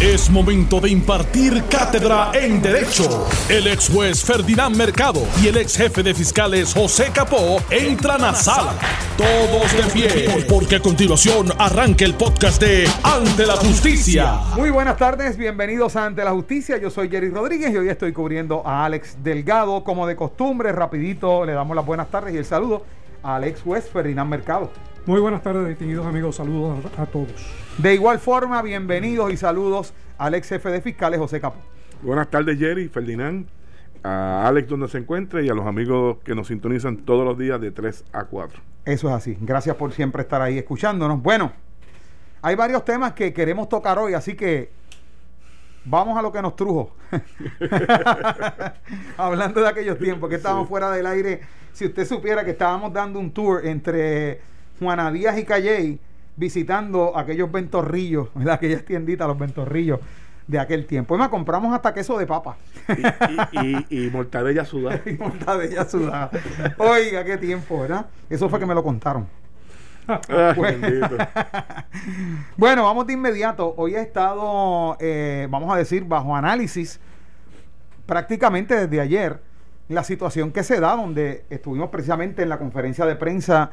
Es momento de impartir cátedra en Derecho. El ex juez Ferdinand Mercado y el ex jefe de fiscales José Capó entran a sala. Todos de pie, porque a continuación arranca el podcast de Ante la Justicia. Muy buenas tardes, bienvenidos a Ante la Justicia. Yo soy Jerry Rodríguez y hoy estoy cubriendo a Alex Delgado. Como de costumbre, rapidito le damos las buenas tardes y el saludo al ex juez Ferdinand Mercado. Muy buenas tardes, distinguidos amigos. Saludos a, a, todos. De igual forma, bienvenidos y saludos al ex jefe de fiscales, José Capó. Buenas tardes, Jerry, Ferdinand, a Alex donde se encuentre y a los amigos que nos sintonizan todos los días de 3 a 4. Eso es así. Gracias por siempre estar ahí escuchándonos. Bueno, hay varios temas que queremos tocar hoy, así que vamos a lo que nos trujo. Hablando de aquellos tiempos que estábamos sí. fuera del aire. Si usted supiera que estábamos dando un tour entre Juana Díaz y Calley visitando aquellos ventorrillos, ¿verdad? aquellas tienditas, los ventorrillos de aquel tiempo. Y me compramos hasta queso de papa. Y, y, y, y mortadella sudada. y mortadella sudada. Oiga, qué tiempo, ¿verdad? Eso fue que me lo contaron. bueno. bueno, vamos de inmediato. Hoy ha estado, eh, vamos a decir, bajo análisis prácticamente desde ayer la situación que se da, donde estuvimos precisamente en la conferencia de prensa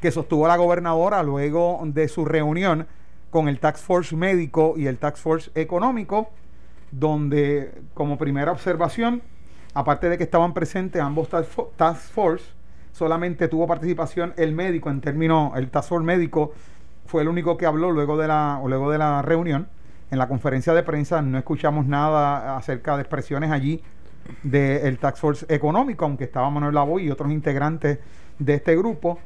que sostuvo la gobernadora luego de su reunión con el Tax Force médico y el Tax Force económico, donde como primera observación, aparte de que estaban presentes ambos Task Force, solamente tuvo participación el médico en términos, el Task Force médico fue el único que habló luego de la, luego de la reunión. En la conferencia de prensa no escuchamos nada acerca de expresiones allí del Tax Force económico, aunque estaba Manuel Lavoy y otros integrantes de este grupo.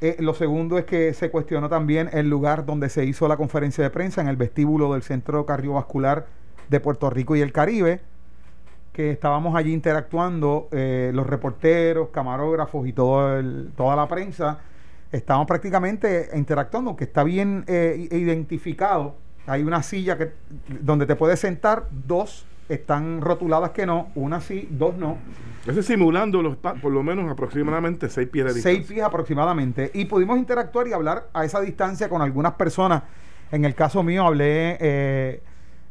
Eh, lo segundo es que se cuestionó también el lugar donde se hizo la conferencia de prensa, en el vestíbulo del Centro Cardiovascular de Puerto Rico y el Caribe, que estábamos allí interactuando, eh, los reporteros, camarógrafos y todo el, toda la prensa, estábamos prácticamente interactuando, que está bien eh, identificado. Hay una silla que, donde te puedes sentar, dos están rotuladas que no, una sí, dos no. Ese simulando los, por lo menos aproximadamente seis pies de distancia. Seis pies aproximadamente. Y pudimos interactuar y hablar a esa distancia con algunas personas. En el caso mío hablé eh,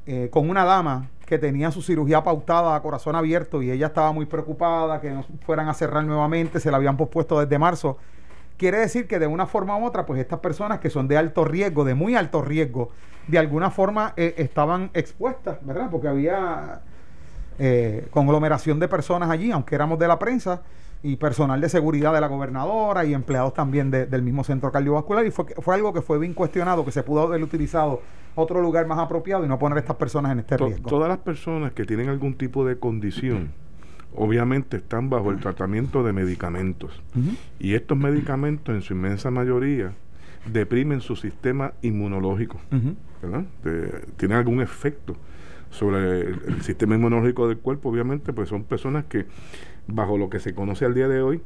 eh, con una dama que tenía su cirugía pautada a corazón abierto y ella estaba muy preocupada que no fueran a cerrar nuevamente, se la habían pospuesto desde marzo. Quiere decir que de una forma u otra, pues estas personas que son de alto riesgo, de muy alto riesgo, de alguna forma eh, estaban expuestas, ¿verdad? Porque había eh, conglomeración de personas allí, aunque éramos de la prensa, y personal de seguridad de la gobernadora y empleados también de, del mismo centro cardiovascular. Y fue, fue algo que fue bien cuestionado, que se pudo haber utilizado otro lugar más apropiado y no poner a estas personas en este to riesgo. Todas las personas que tienen algún tipo de condición, obviamente están bajo el tratamiento de medicamentos. Uh -huh. Y estos medicamentos, en su inmensa mayoría, deprimen su sistema inmunológico. Uh -huh. ¿verdad? De, tienen algún efecto sobre el, el, sistema inmunológico del cuerpo, obviamente, pues son personas que, bajo lo que se conoce al día de hoy,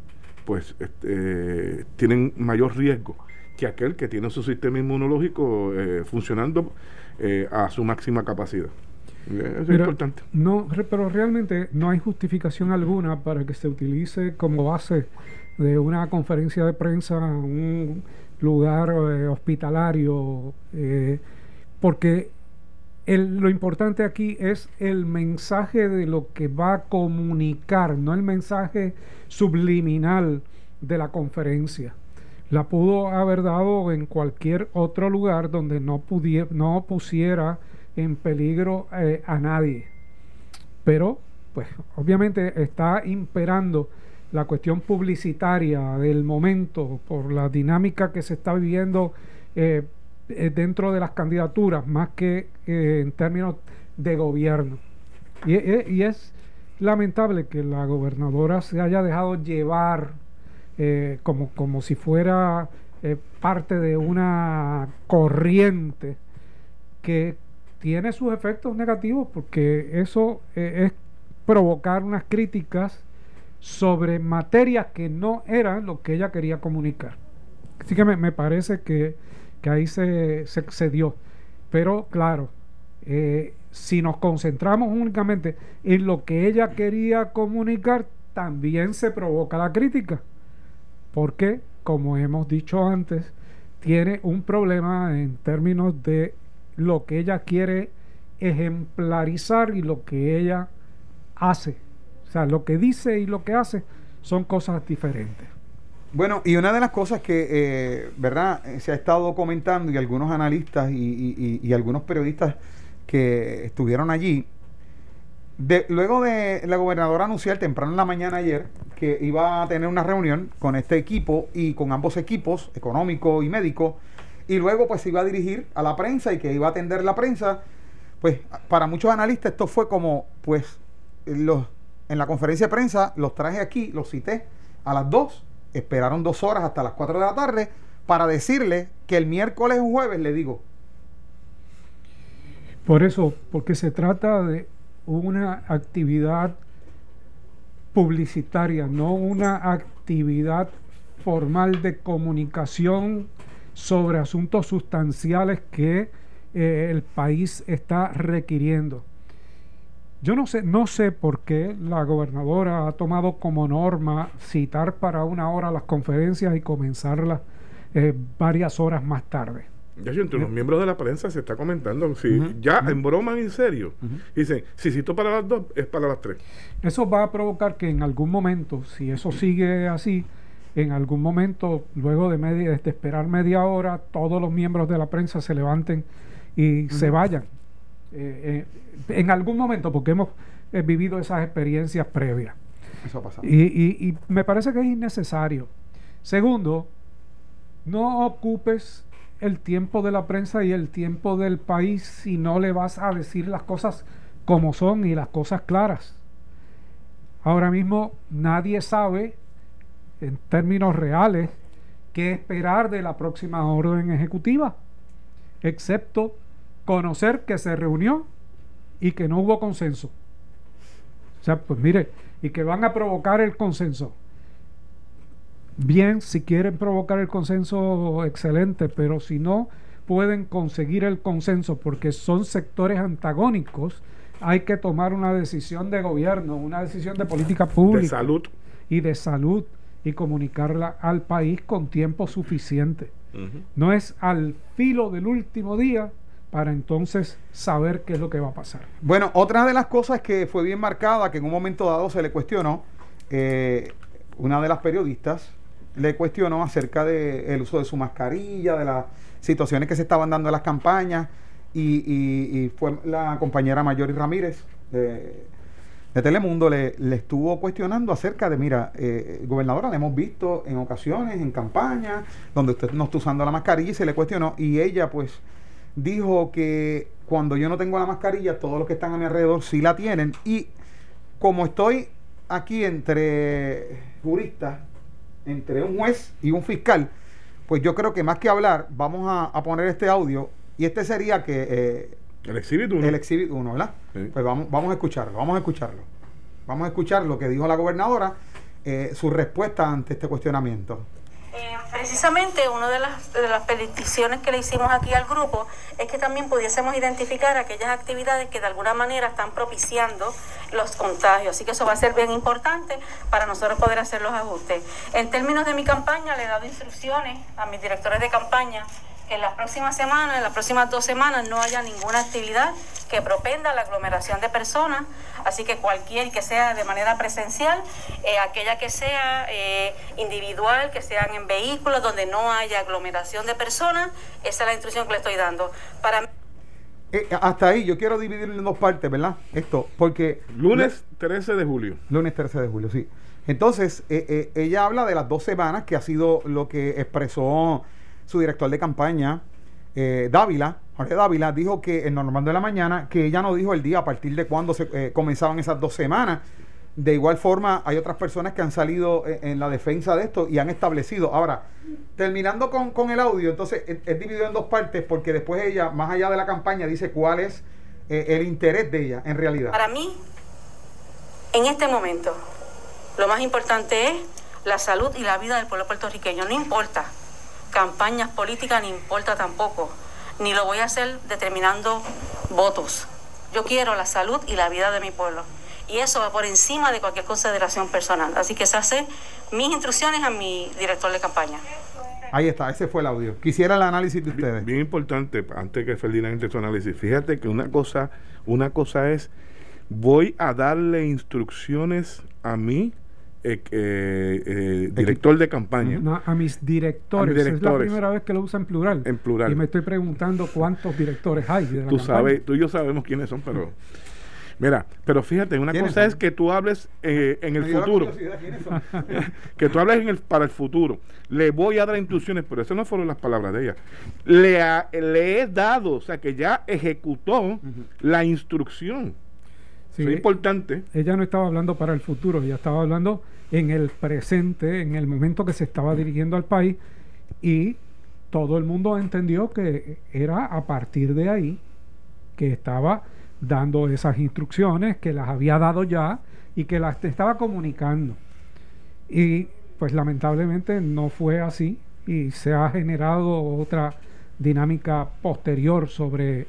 pues este, tienen mayor riesgo que aquel que tiene su sistema inmunológico eh, funcionando eh, a su máxima capacidad. Eso es pero, importante. No, pero realmente no hay justificación alguna para que se utilice como base de una conferencia de prensa un lugar eh, hospitalario, eh, porque lo importante aquí es el mensaje de lo que va a comunicar, no el mensaje subliminal de la conferencia. La pudo haber dado en cualquier otro lugar donde no, no pusiera en peligro eh, a nadie. Pero, pues, obviamente está imperando la cuestión publicitaria del momento por la dinámica que se está viviendo eh, dentro de las candidaturas, más que eh, en términos de gobierno. Y, y, es lamentable que la gobernadora se haya dejado llevar eh, como, como si fuera eh, parte de una corriente que tiene sus efectos negativos porque eso eh, es provocar unas críticas sobre materias que no eran lo que ella quería comunicar. Así que me, me parece que, que, ahí se, se, dio. Pero claro, eh, si nos concentramos únicamente en lo que ella quería comunicar, también se provoca la crítica. Porque, como hemos dicho antes, tiene un problema en términos de lo que ella quiere ejemplarizar y lo que ella hace. O sea, lo que dice y lo que hace son cosas diferentes. Bueno, y una de las cosas que, eh, ¿verdad? Se ha estado comentando y algunos analistas y, algunos periodistas que estuvieron allí, luego de la gobernadora anunciar temprano en la mañana ayer que iba a tener una reunión con este equipo y con ambos equipos, económico y médico, y luego pues se iba a dirigir a la prensa y que iba a atender la prensa, pues para muchos analistas esto fue como, pues, los, en la conferencia de prensa los traje aquí, los cité a las 2, esperaron dos horas hasta las 4 de la tarde para decirle que el miércoles o jueves le digo. Por eso, porque se trata de una actividad publicitaria, no una actividad formal de comunicación sobre asuntos sustanciales que eh, el país está requiriendo. Yo no sé, no sé por qué la gobernadora ha tomado como norma citar para una hora las conferencias y comenzarlas eh, varias horas más tarde. Ya entre los miembros de la prensa se está comentando, si ya en broma en serio, dicen, si cito para las dos, es para las tres. Eso va a provocar que en algún momento, si eso sigue así, en algún momento, luego de, media, de esperar media hora, todos los miembros de la prensa se levanten y se vayan. Eh, eh, en algún momento, porque hemos eh, vivido esas experiencias previas. Eso ha pasado. Y, y me parece que es innecesario. Segundo, no ocupes el tiempo de la prensa y el tiempo del país si no le vas a decir las cosas como son y las cosas claras. Ahora mismo nadie sabe en términos reales qué esperar de la próxima orden ejecutiva, excepto conocer que se reunió y que no hubo consenso. O sea, pues mire, y que van a provocar el consenso. Bien, si quieren provocar el consenso, excelente, pero si no pueden conseguir el consenso porque son sectores antagónicos, hay que tomar una decisión de gobierno, una decisión de política pública. De salud. Y de salud y comunicarla al país con tiempo suficiente. No es al filo del último día para entonces saber qué es lo que va a pasar. Bueno, otra de las cosas que fue bien marcada, que en un momento dado se le cuestionó, eh, una de las periodistas le cuestionó acerca del uso de su mascarilla, de las situaciones que se estaban dando en las campañas, y, fue la compañera Mayori Ramírez, de Telemundo le, estuvo cuestionando acerca de, mira, eh, gobernadora, la hemos visto en ocasiones, en campaña, donde usted no está usando la mascarilla y se le cuestionó. Y ella, pues, dijo que cuando yo no tengo la mascarilla, todos los que están a mi alrededor sí la tienen. Y como estoy aquí entre juristas, entre un juez y un fiscal, pues yo creo que más que hablar, vamos a, poner este audio. Y este sería que eh, el Exhibit 1. El Exhibit 1, ¿verdad? Pues vamos, vamos a escucharlo, vamos a escucharlo. Vamos a escuchar lo que dijo la gobernadora, eh, su respuesta ante este cuestionamiento. Eh, precisamente una de las, de las peticiones que le hicimos aquí al grupo es que también pudiésemos identificar aquellas actividades que de alguna manera están propiciando los contagios. Así que eso va a ser bien importante para nosotros poder hacer los ajustes. En términos de mi campaña, le he dado instrucciones a mis directores de campaña que en las próximas semanas, en las próximas dos semanas, no haya ninguna actividad que propenda la aglomeración de personas, así que cualquier que sea de manera presencial, eh, aquella que sea eh, individual, que sean en vehículos donde no haya aglomeración de personas, esa es la instrucción que le estoy dando. Para eh, hasta ahí yo quiero dividirlo en dos partes, ¿verdad? Esto, porque... Lunes 13 de julio. Lunes 13 de julio, sí. Entonces, ella habla de las dos semanas, que ha sido lo que expresó su director de campaña, eh, Dávila, Jorge Dávila, dijo que en Normando de la Mañana, que ella no dijo el día a partir de cuándo se eh, comenzaban esas dos semanas. De igual forma, hay otras personas que han salido eh, en, la defensa de esto y han establecido. Ahora, terminando con, el audio, entonces es, dividido en dos partes porque después ella, más allá de la campaña, dice cuál es el interés de ella en realidad. Para mí, en este momento, lo más importante es la salud y la vida del pueblo puertorriqueño. No importa campañas políticas ni importa tampoco, ni lo voy a hacer determinando votos. Yo quiero la salud y la vida de mi pueblo. Y eso va por encima de cualquier consideración personal. Así que se hace mis instrucciones a mi director de campaña. Ahí está, ese fue el audio. Quisiera el análisis de ustedes. Bien, importante, antes que Ferdinand entre su análisis. Fíjate que una cosa, una cosa es, voy a darle instrucciones a mí eh, eh, director de campaña. a mis directores. Es la primera vez que lo usa en plural. En plural. Y me estoy preguntando cuántos directores hay. tú sabes, tú y yo sabemos quiénes son, pero. Mira, pero fíjate, una cosa es que tú hables eh, en el futuro. que tú hables en el, para el futuro. Le voy a dar instrucciones, pero esas no fueron las palabras de ella. Le, le he dado, o sea, que ya ejecutó la instrucción. Sí, es importante. Ella no estaba hablando para el futuro, ella estaba hablando en el presente, en el momento que se estaba dirigiendo al país y todo el mundo entendió que era a partir de ahí que estaba dando esas instrucciones, que las había dado ya y que las estaba comunicando. Y pues lamentablemente no fue así y se ha generado otra dinámica posterior sobre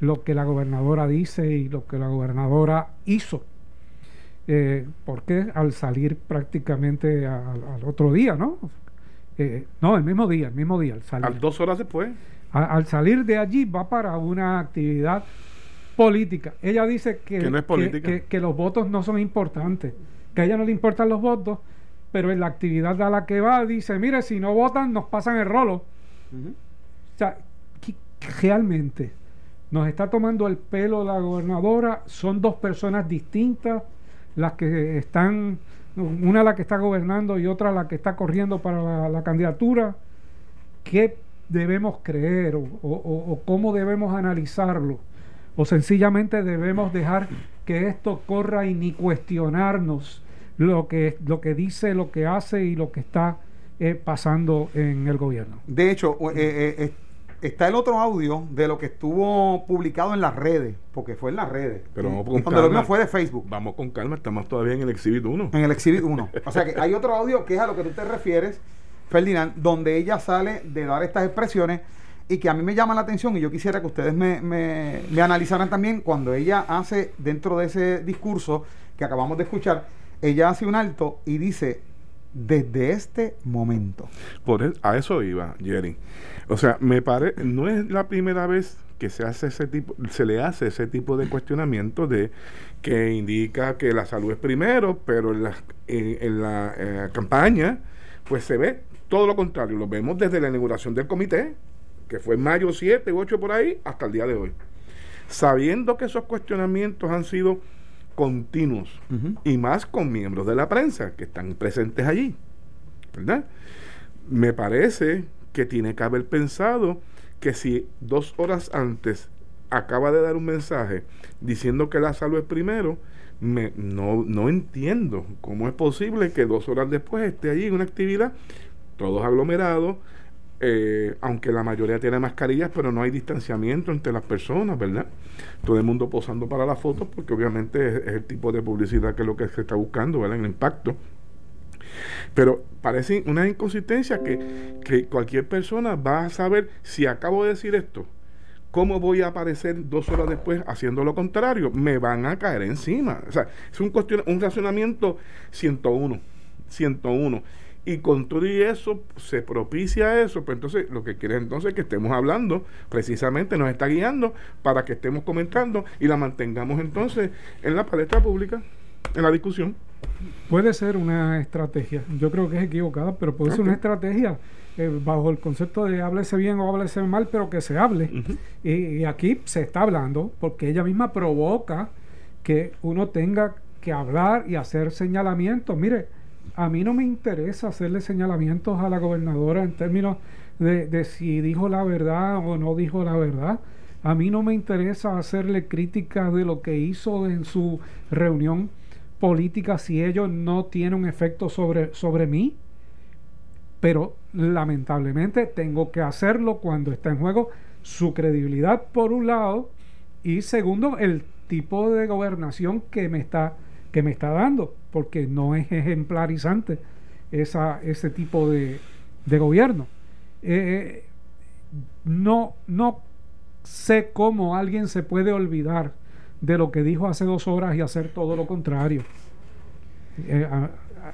lo que la gobernadora dice y lo que la gobernadora hizo. Eh, porque al salir prácticamente al, otro día, ¿no? Eh, no, el mismo día, el mismo día. Al salir. dos horas después. al salir de allí va para una actividad política. Ella dice que, que, los votos no son importantes, que a ella no le importan los votos, pero en la actividad a la que va dice, mire, si no votan nos pasan el rolo. O sea, realmente nos está tomando el pelo la gobernadora, son dos personas distintas las que están, una la que está gobernando y otra la que está corriendo para la, candidatura. ¿Qué debemos creer o, cómo debemos analizarlo? O sencillamente debemos dejar que esto corra y ni cuestionarnos lo que, lo que dice, lo que hace y lo que está eh, pasando en el gobierno. De hecho, eh, eh, está el otro audio de lo que estuvo publicado en las redes, porque fue en las redes. Pero vamos con calma. lo mismo fue de Facebook. Vamos con calma, estamos todavía en el Exhibit 1. En el Exhibit 1. o sea que hay otro audio que es a lo que tú te refieres, Ferdinand, donde ella sale de dar estas expresiones y que a mí me llama la atención y yo quisiera que ustedes me, me, me analizaran también cuando ella hace dentro de ese discurso que acabamos de escuchar, ella hace un alto y dice, desde este momento. Por e, a eso iba, Jerry. O sea, me parece, no es la primera vez que se hace ese tipo, se le hace ese tipo de cuestionamiento de que indica que la salud es primero, pero en la, en, la eh, campaña, pues se ve todo lo contrario. Lo vemos desde la inauguración del comité, que fue en mayo 7 u 8 por ahí, hasta el día de hoy. Sabiendo que esos cuestionamientos han sido continuos y más con miembros de la prensa que están presentes allí, ¿verdad? Me parece que tiene que haber pensado que si dos horas antes acaba de dar un mensaje diciendo que la salud es primero, me, no, no entiendo cómo es posible que dos horas después esté allí en una actividad, todos aglomerados, eh, aunque la mayoría tiene mascarillas, pero no hay distanciamiento entre las personas, ¿verdad? Todo el mundo posando para las fotos, porque obviamente es, es, el tipo de publicidad que es lo que se está buscando, ¿verdad? En el impacto. Pero parece una inconsistencia que, cualquier persona va a saber si acabo de decir esto, ¿cómo voy a aparecer dos horas después haciendo lo contrario? Me van a caer encima. O sea, es un, cuestión, un razonamiento 101, 101. Y con todo y eso se propicia eso, pues entonces lo que quiere entonces que estemos hablando, precisamente nos está guiando para que estemos comentando y la mantengamos entonces en la palestra pública, en la discusión. Puede ser una estrategia, yo creo que es equivocada, pero puede ser una estrategia eh, bajo el concepto de háblese bien o háblese mal, pero que se hable. y, aquí se está hablando porque ella misma provoca que uno tenga que hablar y hacer señalamientos. Mire, a mí no me interesa hacerle señalamientos a la gobernadora en términos de, de si dijo la verdad o no dijo la verdad. A mí no me interesa hacerle críticas de lo que hizo en su reunión política si ello no tiene un efecto sobre, sobre mí. Pero lamentablemente tengo que hacerlo cuando está en juego su credibilidad por un lado y segundo el tipo de gobernación que me está, que me está dando, porque no es ejemplarizante esa, ese tipo de, de gobierno. Eh, no, no sé cómo alguien se puede olvidar de lo que dijo hace dos horas y hacer todo lo contrario. Eh,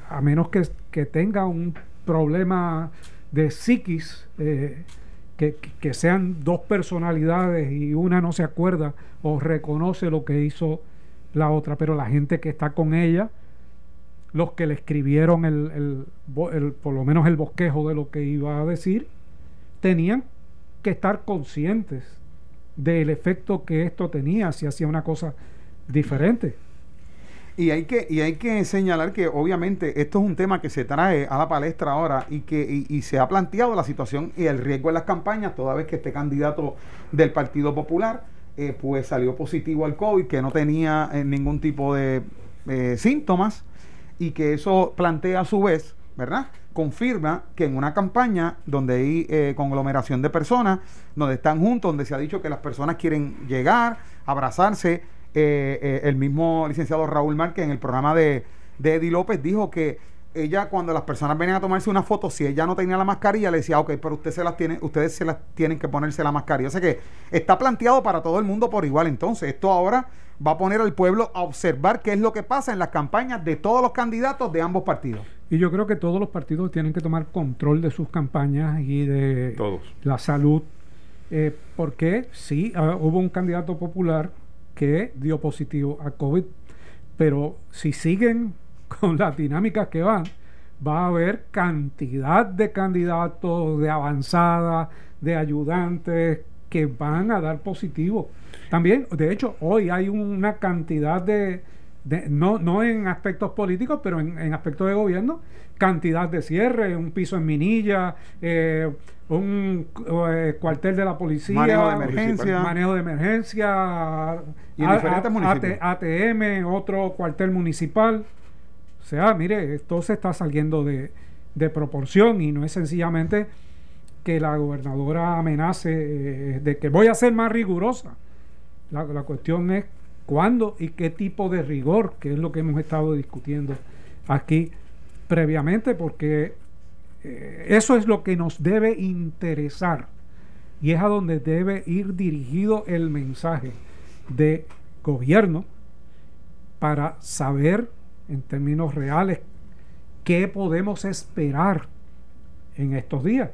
a, menos que, tenga un problema de psiquis, eh, que, que, sean dos personalidades y una no se acuerda o reconoce lo que hizo la otra, pero la gente que está con ella, los que le escribieron el, el, por lo menos el bosquejo de lo que iba a decir, tenían que estar conscientes del efecto que esto tenía si hacía una cosa diferente. Y hay que, y hay que señalar que obviamente esto es un tema que se trae a la palestra ahora y que y, se ha planteado la situación y el riesgo en las campañas toda vez que este candidato del Partido Popular eh, pues salió positivo al COVID, que no tenía eh, ningún tipo de eh, síntomas y que eso plantea a su vez, ¿verdad? Confirma que en una campaña donde hay conglomeración de personas, donde están juntos, donde se ha dicho que las personas quieren llegar, abrazarse, eh, eh, el mismo licenciado Raúl Márquez en el programa de, de Eddie López dijo que ella cuando las personas venían a tomarse una foto, si ella no tenía la mascarilla, le decía, ok, pero usted se las tiene, ustedes se las tienen que ponerse la mascarilla. O sea que está planteado para todo el mundo por igual. Entonces, esto ahora va a poner al pueblo a observar qué es lo que pasa en las campañas de todos los candidatos de ambos partidos. Y yo creo que todos los partidos tienen que tomar control de sus campañas y de la salud. Eh, porque sí, ah, hubo un candidato popular que dio positivo a COVID. Pero si siguen con las dinámicas que van, va a haber cantidad de candidatos de avanzada, de ayudantes que van a dar positivo. También, de hecho, hoy hay una cantidad de, no, no en aspectos políticos, pero en, aspectos de gobierno, cantidad de cierre, un piso en Minilla, eh, un eh, cuartel de la policía, manejo de emergencia, manejo de emergencia, y ATM, otro cuartel municipal. O sea, mire, esto se está saliendo de, de proporción y no es sencillamente que la gobernadora amenace eh, de que voy a ser más rigurosa. La, la cuestión es cuándo y qué tipo de rigor, que es lo que hemos estado discutiendo aquí previamente, porque eh, eso es lo que nos debe interesar y es a donde debe ir dirigido el mensaje de gobierno para saber en términos reales qué podemos esperar en estos días.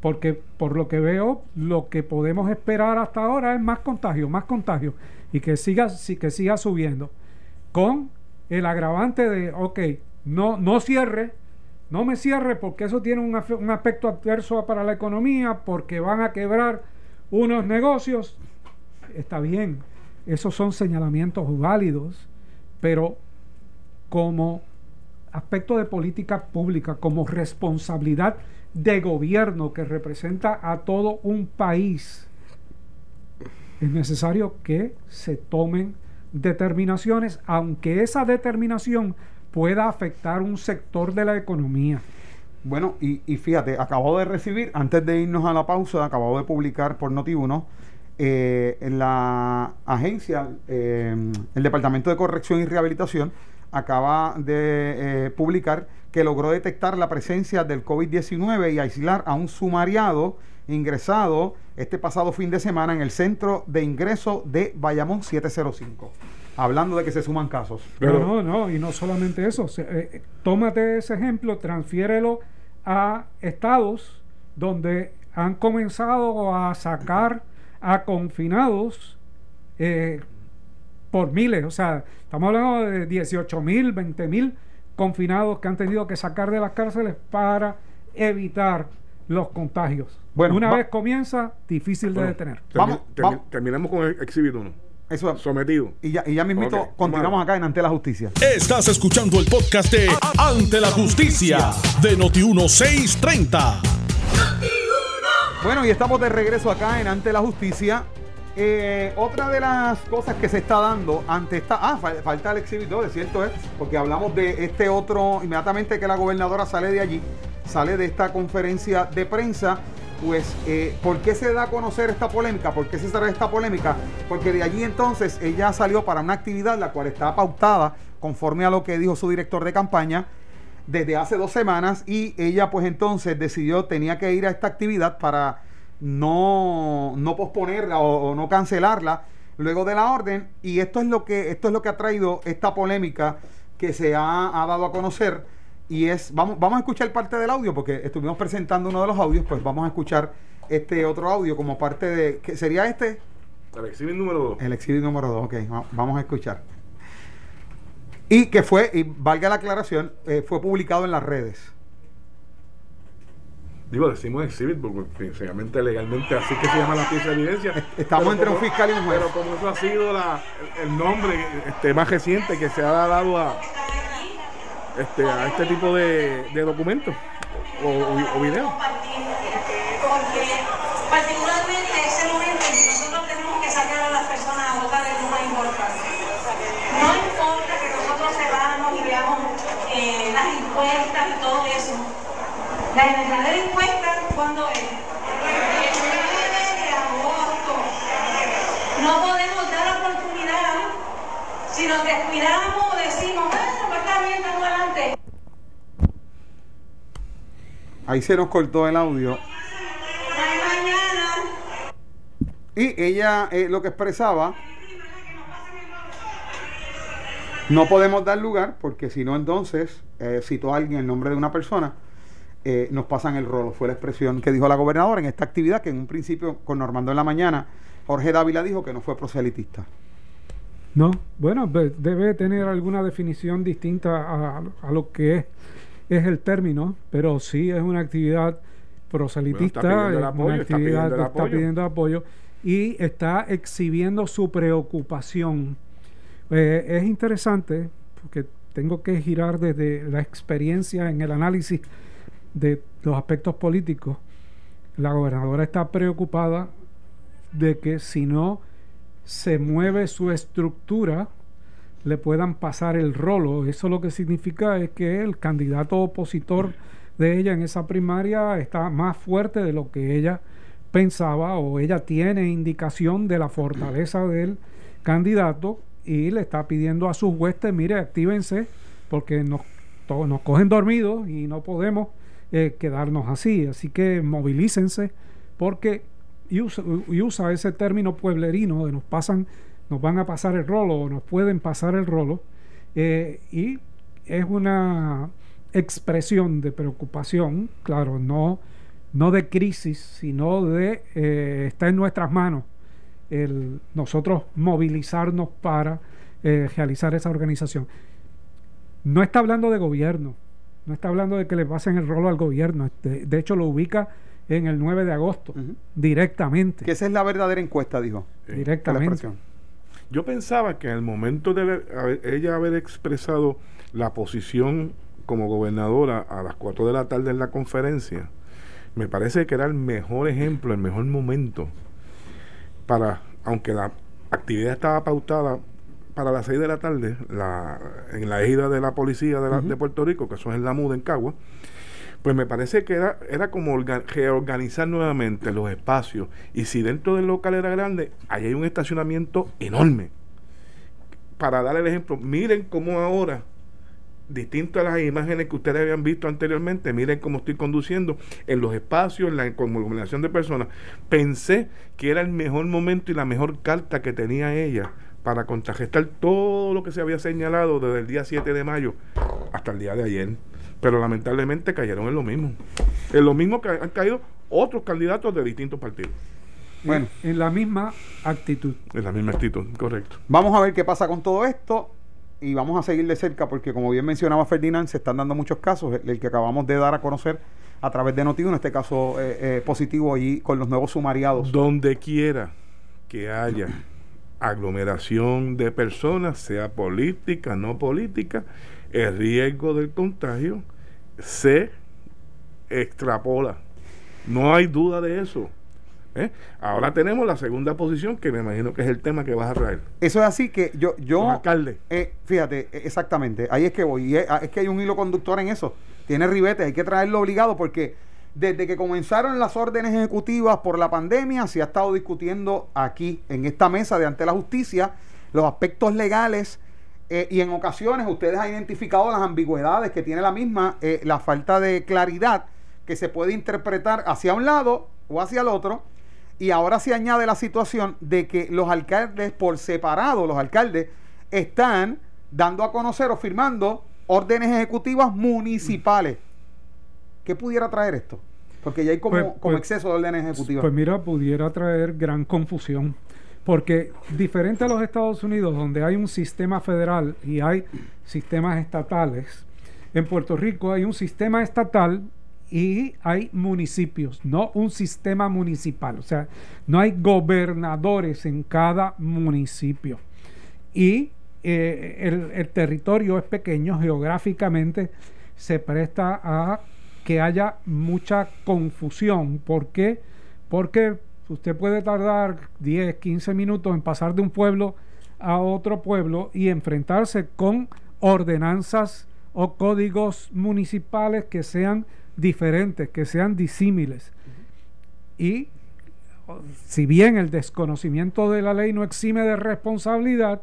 Porque por lo que veo, lo que podemos esperar hasta ahora es más contagio, más contagio y que siga, que siga subiendo. Con el agravante de, ok, no, no cierre, no me cierre porque eso tiene un, un aspecto adverso para la economía, porque van a quebrar unos negocios. Está bien, esos son señalamientos válidos, pero como aspecto de política pública, como responsabilidad de gobierno que representa a todo un país, es necesario que se tomen determinaciones, aunque esa determinación pueda afectar un sector de la economía. Bueno, y, fíjate, acabo de recibir, antes de irnos a la pausa, acabo de publicar por Noti1 eh, en la agencia, eh, el Departamento de Corrección y Rehabilitación acaba de eh, publicar que logró detectar la presencia del COVID-19 y aislar a un sumariado ingresado este pasado fin de semana en el centro de ingreso de Bayamón 705. Hablando de que se suman casos. Pero, no, no, y no solamente eso. tómate ese ejemplo, transfiérelo a estados donde han comenzado a sacar a confinados eh, por miles. O sea, estamos hablando de 18 mil, 20 mil confinados que han tenido que sacar de las cárceles para evitar los contagios. Bueno, una vez comienza, difícil de detener. vamos, terminamos con el exhibido uno. Eso sometido. Y ya, y ya mismito continuamos acá en Ante la Justicia. Estás escuchando el podcast de Ante la Justicia de Noti 1630. Bueno, y estamos de regreso acá en Ante la Justicia. Eh, otra de las cosas que se está dando ante esta. Ah, falta el exhibidor, es cierto es, porque hablamos de este otro. Inmediatamente que la gobernadora sale de allí, sale de esta conferencia de prensa. Pues, eh, ¿por qué se da a conocer esta polémica? ¿Por qué se sale esta polémica? Porque de allí entonces ella salió para una actividad la cual está pautada conforme a lo que dijo su director de campaña desde hace dos semanas y ella pues entonces decidió, tenía que ir a esta actividad para no, no posponerla o, no cancelarla luego de la orden y esto es lo que esto es lo que ha traído esta polémica que se ha, dado a conocer y es, vamos, vamos a escuchar parte del audio porque estuvimos presentando uno de los audios, pues vamos a escuchar este otro audio como parte de, ¿qué sería este? El exhibit número 2. El exhibit número 2, ok, vamos a escuchar. Y que fue, y valga la aclaración, eh, fue publicado en las redes. Digo, decimos exhibit porque precisamente legalmente así que se llama la pieza de evidencia. Estamos entre un fiscal y un juez. Pero como eso ha sido la, el nombre este, más reciente que se ha dado a, este, a este tipo de, de documentos o, o, o videos. Porque particularmente ese momento en que nosotros tenemos que sacar a las personas a votar es lo más importante. No importa que nosotros sepamos y veamos eh, las encuestas y todo eso. La verdadera encuesta, ¿cuándo es? El 9 de agosto. No podemos dar oportunidad si nos descuidamos o decimos, bueno, pues está bien, estamos adelante. Ahí se nos cortó el audio. Y ella eh, lo que expresaba, no podemos dar lugar porque si no entonces, eh, citó a alguien el nombre de una persona, eh, nos pasan el rolo. Fue la expresión que dijo la gobernadora en esta actividad que en un principio con Normando en la mañana, Jorge Dávila dijo que no fue proselitista. No, bueno, debe tener alguna definición distinta a, a lo que es, es, el término, pero sí es una actividad proselitista, bueno, una actividad está está pidiendo apoyo y está exhibiendo su preocupación. Eh, es interesante porque tengo que girar desde la experiencia en el análisis de los aspectos políticos. La gobernadora está preocupada de que si no se mueve su estructura, le puedan pasar el rolo. Eso lo que significa es que el candidato opositor de ella en esa primaria está más fuerte de lo que ella pensaba o ella tiene indicación de la fortaleza del candidato y le está pidiendo a sus huestes, mire, actívense porque nos, nos cogen dormidos y no podemos eh, quedarnos así. Así que movilícense porque y usa, ese término pueblerino de nos pasan, nos van a pasar el rolo o nos pueden pasar el rolo eh, y es una expresión de preocupación, claro, no no de crisis, sino de eh, está en nuestras manos el nosotros movilizarnos para realizar esa organización. No está hablando de gobierno, no está hablando de que le pasen el rolo al gobierno, de, de hecho lo ubica en el 9 de agosto, uh -huh. directamente. Que esa es la verdadera encuesta, dijo. Sí. Directamente. Yo pensaba que en el momento de ella haber expresado la posición como gobernadora a las 4 de la tarde en la conferencia, me parece que era el mejor ejemplo, el mejor momento para, aunque la actividad estaba pautada para las 6 de la tarde, la, en la ejida de la policía de, la, uh -huh. de Puerto Rico, que eso es en la Muda, en Cagua, pues me parece que era, era como orga, reorganizar nuevamente los espacios. Y si dentro del local era grande, ahí hay un estacionamiento enorme. Para dar el ejemplo, miren cómo ahora, distinto a las imágenes que ustedes habían visto anteriormente, miren cómo estoy conduciendo en los espacios, en la combinación de personas. Pensé que era el mejor momento y la mejor carta que tenía ella para contrarrestar todo lo que se había señalado desde el día 7 de mayo hasta el día de ayer pero lamentablemente cayeron en lo mismo. En lo mismo que han caído otros candidatos de distintos partidos. Bueno, en, en la misma actitud. En la misma actitud, correcto. Vamos a ver qué pasa con todo esto y vamos a seguir de cerca porque como bien mencionaba Ferdinand, se están dando muchos casos, el, el que acabamos de dar a conocer a través de Notiuno, en este caso eh, eh, positivo allí con los nuevos sumariados. Donde quiera que haya aglomeración de personas, sea política, no política, el riesgo del contagio se extrapola. No hay duda de eso. ¿Eh? Ahora tenemos la segunda posición, que me imagino que es el tema que vas a traer. Eso es así que yo... yo alcalde. Eh, fíjate, exactamente, ahí es que voy. Y es, es, que hay un hilo conductor en eso. Tiene ribete, hay que traerlo obligado porque desde que comenzaron las órdenes ejecutivas por la pandemia, se ha estado discutiendo aquí, en esta mesa de ante la justicia, los aspectos legales eh, y en ocasiones ustedes han identificado las ambigüedades que tiene la misma, eh, la falta de claridad que se puede interpretar hacia un lado o hacia el otro. Y ahora se añade la situación de que los alcaldes por separado, los alcaldes, están dando a conocer o firmando órdenes ejecutivas municipales. ¿Qué pudiera traer esto? Porque ya hay como, Pues- como pues- exceso de órdenes ejecutivas. Pues mira, pudiera traer gran confusión. Porque diferente a los Estados Unidos, donde hay un sistema federal y hay sistemas estatales, en Puerto Rico hay un sistema estatal y hay municipios, no un sistema municipal. O sea, no hay gobernadores en cada municipio. Y eh, el, el territorio es pequeño geográficamente, se presta a que haya mucha confusión. ¿Por qué? Porque usted puede tardar 10, 15 minutos en pasar de un pueblo a otro pueblo y enfrentarse con ordenanzas o códigos municipales que sean diferentes, que sean disímiles. Y si bien el desconocimiento de la ley no exime de responsabilidad,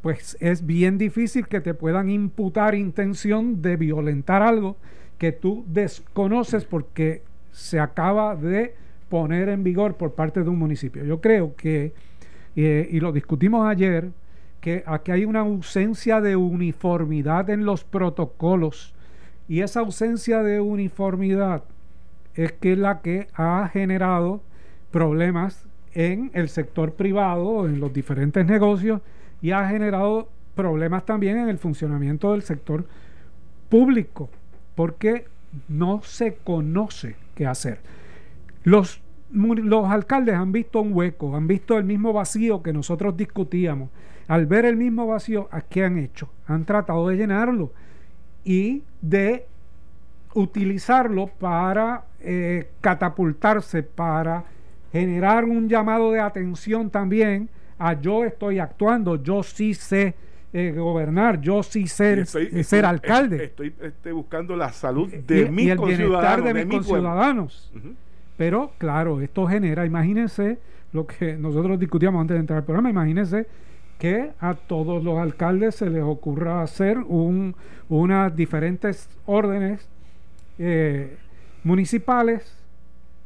pues es bien difícil que te puedan imputar intención de violentar algo que tú desconoces porque se acaba de poner en vigor por parte de un municipio. Yo creo que, eh, y lo discutimos ayer, que aquí hay una ausencia de uniformidad en los protocolos y esa ausencia de uniformidad es que la que ha generado problemas en el sector privado, en los diferentes negocios y ha generado problemas también en el funcionamiento del sector público, porque no se conoce qué hacer. Los, los alcaldes han visto un hueco, han visto el mismo vacío que nosotros discutíamos. Al ver el mismo vacío, ¿a qué han hecho? Han tratado de llenarlo y de utilizarlo para eh, catapultarse, para generar un llamado de atención también a yo estoy actuando, yo sí sé eh, gobernar, yo sí Y estoy- eh, ser estoy- alcalde. Estoy, este, buscando la salud Y- de y mis el bienestar de de mis conciudadanos. Pero claro, esto genera, imagínense lo que nosotros discutíamos antes de entrar al programa, imagínense que a todos los alcaldes se les ocurra hacer un, unas diferentes órdenes eh, municipales,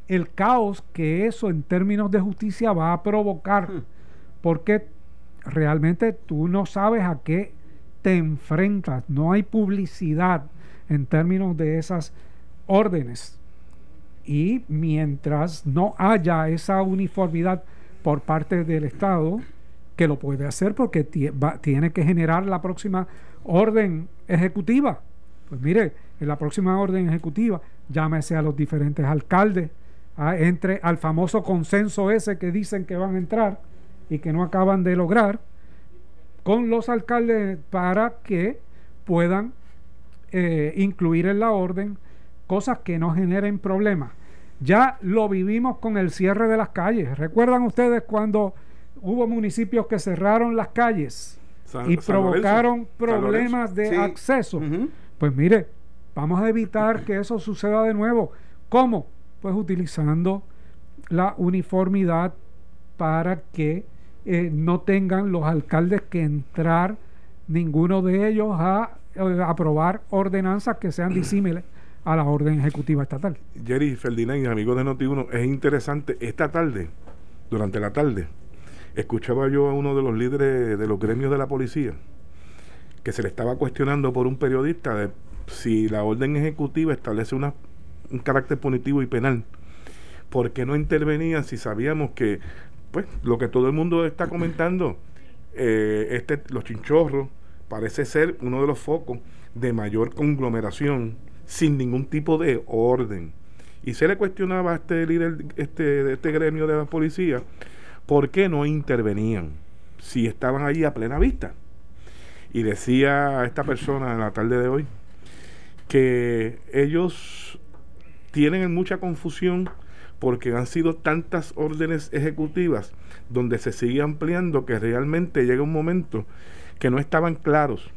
el caos que eso en términos de justicia va a provocar, porque realmente tú no sabes a qué te enfrentas, no hay publicidad en términos de esas órdenes. Y mientras no haya esa uniformidad por parte del Estado, que lo puede hacer porque tiene que generar la próxima orden ejecutiva. Pues mire, en la próxima orden ejecutiva, llámese a los diferentes alcaldes, a- entre al famoso consenso ese que dicen que van a entrar y que no acaban de lograr, con los alcaldes para que puedan eh, incluir en la orden cosas que no generen problemas. Ya lo vivimos con el cierre de las calles. ¿Recuerdan ustedes cuando hubo municipios que cerraron las calles San- y San provocaron Lorenzo, problemas de Sí. acceso? Pues mire, vamos a evitar que eso suceda de nuevo. ¿Cómo? Pues utilizando la uniformidad para que eh, no tengan los alcaldes que entrar ninguno de ellos a eh, aprobar ordenanzas que sean disímiles a la orden ejecutiva estatal. Jerry Ferdinand amigos de Noti1, es interesante. Esta tarde, durante la tarde, escuchaba yo a uno de los líderes de los gremios de la policía que se le estaba cuestionando por un periodista de si la orden ejecutiva establece un carácter punitivo y penal. ¿Por qué no intervenían si sabíamos que, pues, lo que todo el mundo está comentando, eh, este, los chinchorros, parece ser uno de los focos de mayor conglomeración sin ningún tipo de orden. Y se le cuestionaba a este líder este, este gremio de la policía por qué no intervenían si estaban ahí a plena vista. Y decía esta persona en la tarde de hoy que ellos tienen mucha confusión porque han sido tantas órdenes ejecutivas donde se sigue ampliando que realmente llega un momento que no estaban claros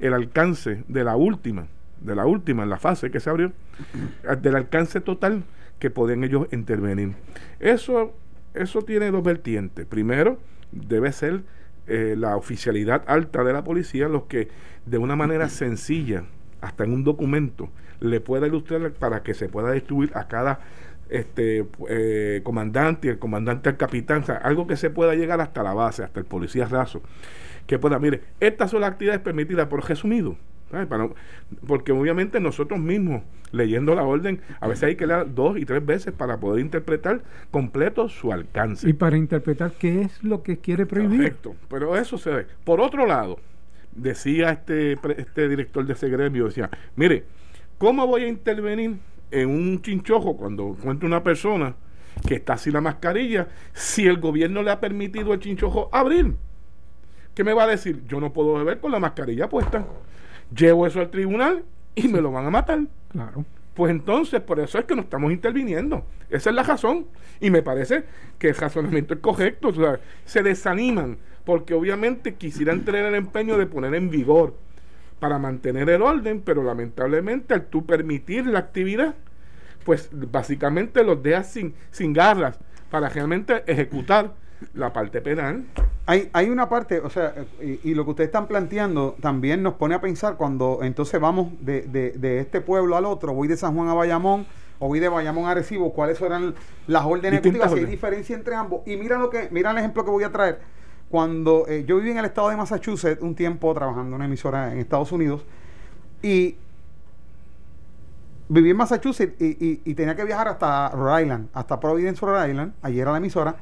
el alcance de la última, de la última, en la fase que se abrió, del alcance total que podían ellos intervenir. Eso, eso tiene dos vertientes. Primero, debe ser eh, la oficialidad alta de la policía los que de una manera sencilla, hasta en un documento, le pueda ilustrar para que se pueda distribuir a cada este eh, comandante y el comandante al capitán, o sea, algo que se pueda llegar hasta la base, hasta el policía raso, que pueda, mire, estas son las actividades permitidas por resumido. porque obviamente nosotros mismos, leyendo la orden, a veces hay que leer dos y tres veces para poder interpretar completo su alcance. Y para interpretar qué es lo que quiere prohibir. Perfecto, pero eso se ve. Por otro lado, decía este, este director de ese gremio, decía, mire, ¿cómo voy a intervenir en un chinchojo cuando encuentro una persona que está sin la mascarilla si el gobierno le ha permitido al chinchojo abrir? ¿Qué me va a decir? Yo no puedo beber con la mascarilla puesta. Llevo eso al tribunal y me lo van a matar. Claro. Pues entonces, por eso es que no estamos interviniendo. Esa es la razón. Y me parece que el razonamiento es correcto. O sea, se desaniman porque obviamente quisieran tener el empeño de poner en vigor para mantener el orden, pero lamentablemente al tú permitir la actividad, pues básicamente los dejas sin, sin garras para realmente ejecutar la parte penal. Hay, hay una parte, o sea, y, lo que ustedes están planteando también nos pone a pensar cuando entonces vamos de, de, este pueblo al otro, voy de San Juan a Bayamón o voy de Bayamón a Arecibo, cuáles eran las órdenes ejecutivas, si hay diferencia entre ambos. Y mira lo que, mira el ejemplo que voy a traer. Cuando eh, yo viví en el estado de Massachusetts un tiempo trabajando en una emisora en Estados Unidos y viví en Massachusetts y, y tenía que viajar hasta Rhode Island, hasta Providence, Rhode Island, allí era la emisora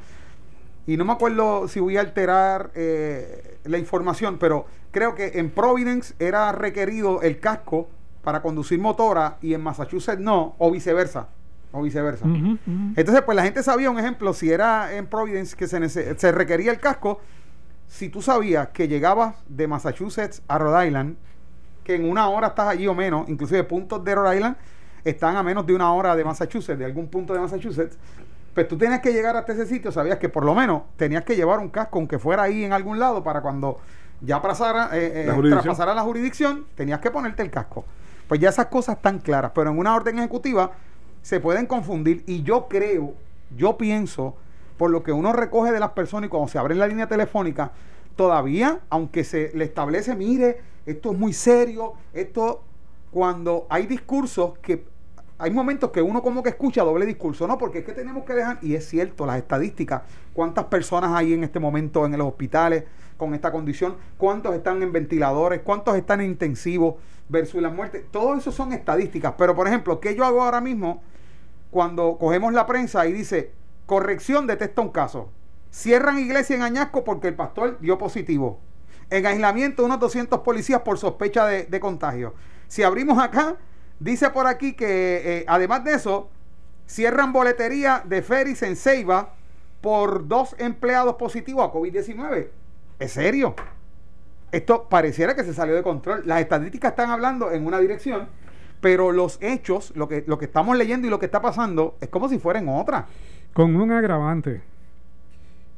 y no me acuerdo si voy a alterar eh, la información, pero creo que en Providence era requerido el casco para conducir motora y en Massachusetts no, o viceversa. O viceversa. Entonces, pues la gente sabía, un ejemplo, si era en Providence que se, se requería el casco, si tú sabías que llegabas de Massachusetts a Rhode Island, que en una hora estás allí o menos, inclusive puntos de Rhode Island están a menos de una hora de Massachusetts, de algún punto de Massachusetts, pues tú tenías que llegar hasta ese sitio, sabías que por lo menos tenías que llevar un casco, aunque fuera ahí en algún lado, para cuando ya pasara, eh, eh, la traspasara la jurisdicción, tenías que ponerte el casco. Pues ya esas cosas están claras, pero en una orden ejecutiva se pueden confundir y yo creo, yo pienso, por lo que uno recoge de las personas y cuando se abre la línea telefónica, todavía, aunque se le establece, mire, esto es muy serio, esto, cuando hay discursos que hay momentos que uno como que escucha doble discurso, ¿no? Porque es que tenemos que dejar, y es cierto, las estadísticas, cuántas personas hay en este momento en los hospitales con esta condición, cuántos están en ventiladores, cuántos están en intensivos versus las muertes, todo eso son estadísticas, pero por ejemplo, ¿qué yo hago ahora mismo cuando cogemos la prensa y dice, corrección detecta un caso, cierran iglesia en Añasco porque el pastor dio positivo, en aislamiento unos 200 policías por sospecha de, contagio, si abrimos acá, Dice por aquí que eh, además de eso, cierran boletería de Ferris en Ceiba por dos empleados positivos a COVID-19. ¿Es serio? Esto pareciera que se salió de control. Las estadísticas están hablando en una dirección, pero los hechos, lo que, lo que estamos leyendo y lo que está pasando, es como si fueran otra. Con un agravante.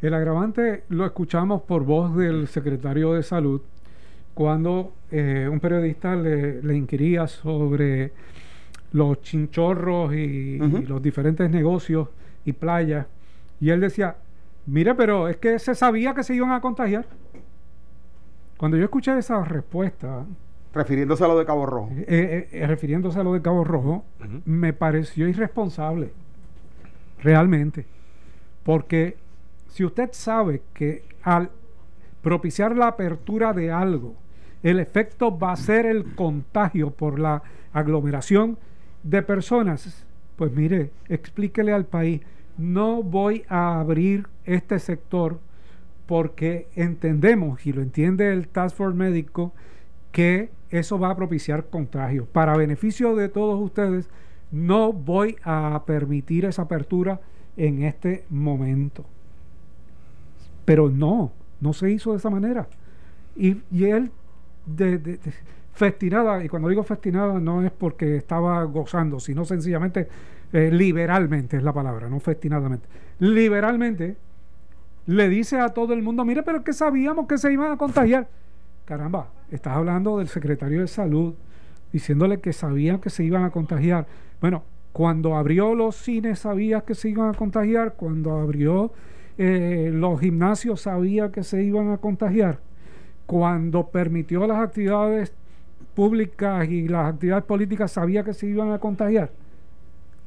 El agravante lo escuchamos por voz del secretario de Salud, cuando eh, un periodista le, inquiría sobre los chinchorros y, los diferentes negocios y playas, y él decía, mire, pero es que se sabía que se iban a contagiar. Cuando yo escuché esa respuesta... Refiriéndose a lo de Cabo Rojo. Eh, eh, refiriéndose a lo de Cabo Rojo, me pareció irresponsable, realmente. Porque si usted sabe que al propiciar la apertura de algo, el efecto va a ser el contagio por la aglomeración de personas. Pues mire, explíquele al país, no voy a abrir este sector porque entendemos, y lo entiende el Task Force médico, que eso va a propiciar contagio. Para beneficio de todos ustedes, no voy a permitir esa apertura en este momento. Pero no, no se hizo de esa manera. Y, y él de, festinada, y cuando digo festinada no es porque estaba gozando, sino sencillamente eh, liberalmente es la palabra, no festinadamente. Liberalmente le dice a todo el mundo, mire, pero que sabíamos que se iban a contagiar. Caramba, estás hablando del secretario de salud, diciéndole que sabían que se iban a contagiar. Bueno, cuando abrió los cines sabía que se iban a contagiar, cuando abrió eh, los gimnasios sabía que se iban a contagiar cuando permitió las actividades públicas y las actividades políticas sabía que se iban a contagiar?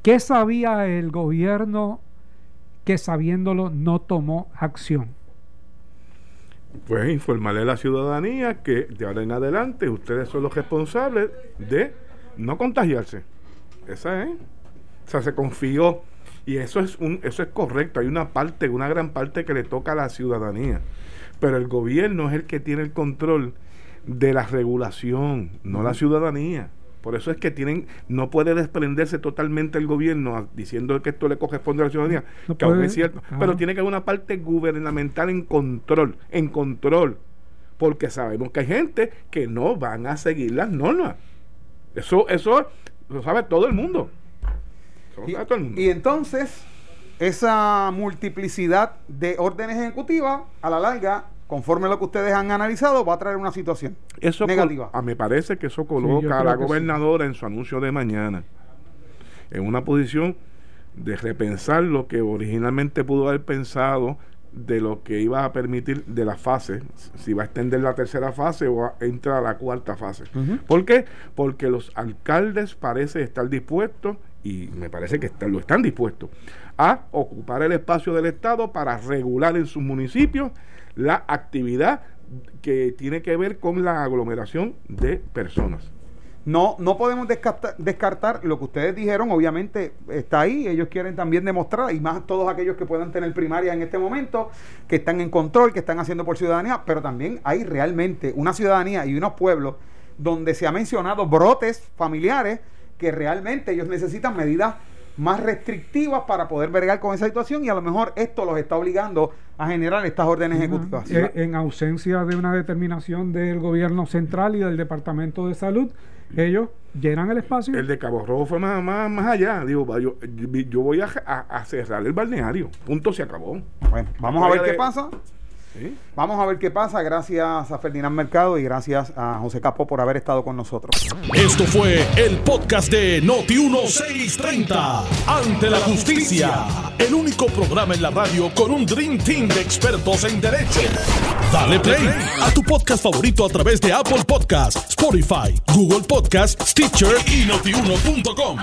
¿Qué sabía el gobierno que sabiéndolo no tomó acción? Pues informarle a la ciudadanía que de ahora en adelante ustedes son los responsables de no contagiarse. Esa es. O sea, se confió y eso es un eso es correcto, hay una parte, una gran parte que le toca a la ciudadanía. Pero el gobierno es el que tiene el control de la regulación, no la ciudadanía. Por eso es que tienen, no puede desprenderse totalmente el gobierno diciendo que esto le corresponde a la ciudadanía, que aún es cierto, pero tiene que haber una parte gubernamental en control, en control, porque sabemos que hay gente que no van a seguir las normas. Eso, eso lo sabe todo el mundo. y entonces, esa multiplicidad de órdenes ejecutivas, a la larga, conforme a lo que ustedes han analizado, va a traer una situación eso negativa. A, me parece que eso coloca a la gobernadora en su anuncio de mañana en una posición de repensar lo que originalmente pudo haber pensado de lo que iba a permitir de la fase, si va a extender la tercera fase o a entrar a la cuarta fase. ¿Por qué? Porque los alcaldes parecen estar dispuestos, y me parece que lo están dispuestos, a ocupar el espacio del Estado para regular en sus municipios la actividad que tiene que ver con la aglomeración de personas. No, no podemos descartar, lo que ustedes dijeron, obviamente está ahí, ellos quieren también demostrar, y más todos aquellos que puedan tener primaria en este momento, que están en control, que están haciendo por ciudadanía, pero también hay realmente una ciudadanía y unos pueblos donde se ha mencionado brotes familiares que realmente ellos necesitan medidas más restrictivas para poder vergar con esa situación y a lo mejor esto los está obligando a generar estas órdenes ejecutivas. Eh, en ausencia de una determinación del gobierno central y del Departamento de Salud, ellos llenan el espacio. El de Cabo Rojo fue más, más, allá. Digo, yo, yo voy a, a, cerrar el balneario. Punto, se acabó. Bueno, vamos a ver qué pasa. Vamos a ver qué pasa. Gracias a Ferdinand Mercado y gracias a José Capó por haber estado con nosotros. Esto fue el podcast de Noti1630. Ante la justicia. El único programa en la radio con un Dream Team de expertos en derecho. Dale play a tu podcast favorito a través de Apple Podcasts, Spotify, Google Podcasts, Stitcher y notiuno.com.